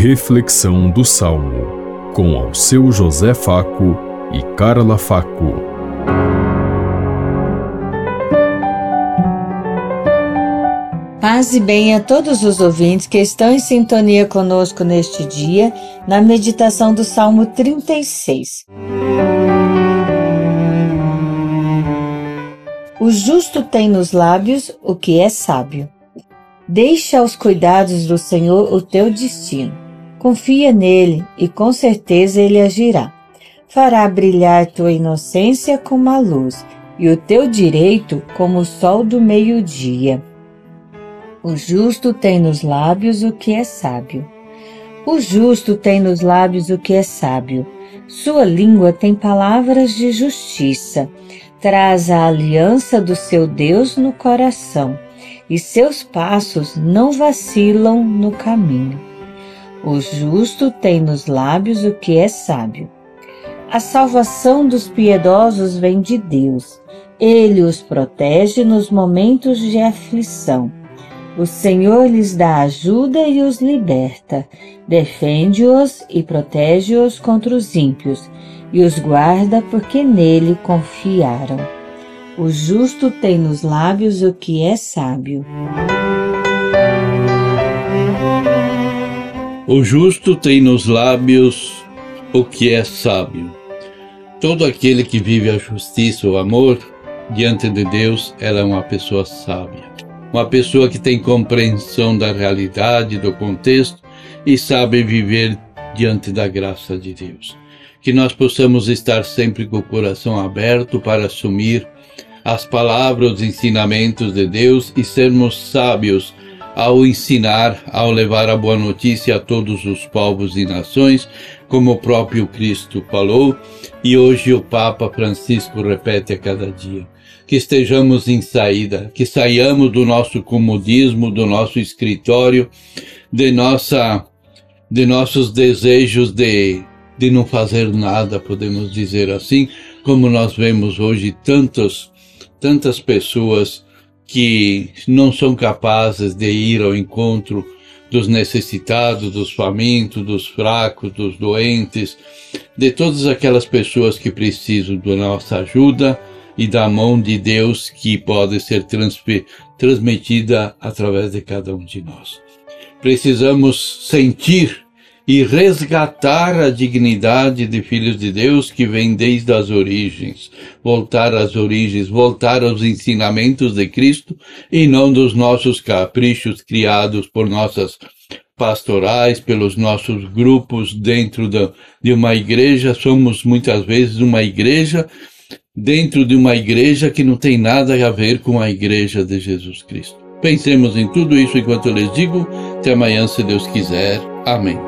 Reflexão do Salmo, com ao seu José Faco e Carla Faco. Paz e bem a todos os ouvintes que estão em sintonia conosco neste dia, na meditação do Salmo 36. O justo tem nos lábios o que é sábio. Deixa aos cuidados do Senhor o teu destino. Confia nele e com certeza ele agirá. Fará brilhar tua inocência como a luz e o teu direito como o sol do meio-dia. O justo tem nos lábios o que é sábio. O justo tem nos lábios o que é sábio. Sua língua tem palavras de justiça. Traz a aliança do seu Deus no coração e seus passos não vacilam no caminho. O justo tem nos lábios o que é sábio. A salvação dos piedosos vem de Deus. Ele os protege nos momentos de aflição. O Senhor lhes dá ajuda e os liberta, defende-os e protege-os contra os ímpios, e os guarda porque nele confiaram. O justo tem nos lábios o que é sábio. O justo tem nos lábios o que é sábio. Todo aquele que vive a justiça, o amor, diante de Deus, ela é uma pessoa sábia. Uma pessoa que tem compreensão da realidade, do contexto e sabe viver diante da graça de Deus. Que nós possamos estar sempre com o coração aberto para assumir as palavras, os ensinamentos de Deus e sermos sábios ao ensinar, ao levar a boa notícia a todos os povos e nações, como o próprio Cristo falou e hoje o Papa Francisco repete a cada dia. Que estejamos em saída, que saiamos do nosso comodismo, do nosso escritório, de nossa de nossos desejos de de não fazer nada, podemos dizer assim, como nós vemos hoje tantos tantas pessoas que não são capazes de ir ao encontro dos necessitados, dos famintos, dos fracos, dos doentes, de todas aquelas pessoas que precisam da nossa ajuda e da mão de Deus que pode ser transmitida através de cada um de nós. Precisamos sentir e resgatar a dignidade de filhos de Deus que vem desde as origens, voltar às origens, voltar aos ensinamentos de Cristo e não dos nossos caprichos criados por nossas pastorais, pelos nossos grupos dentro de uma igreja. Somos muitas vezes uma igreja dentro de uma igreja que não tem nada a ver com a igreja de Jesus Cristo. Pensemos em tudo isso enquanto eu lhes digo. Até amanhã, se Deus quiser. Amém.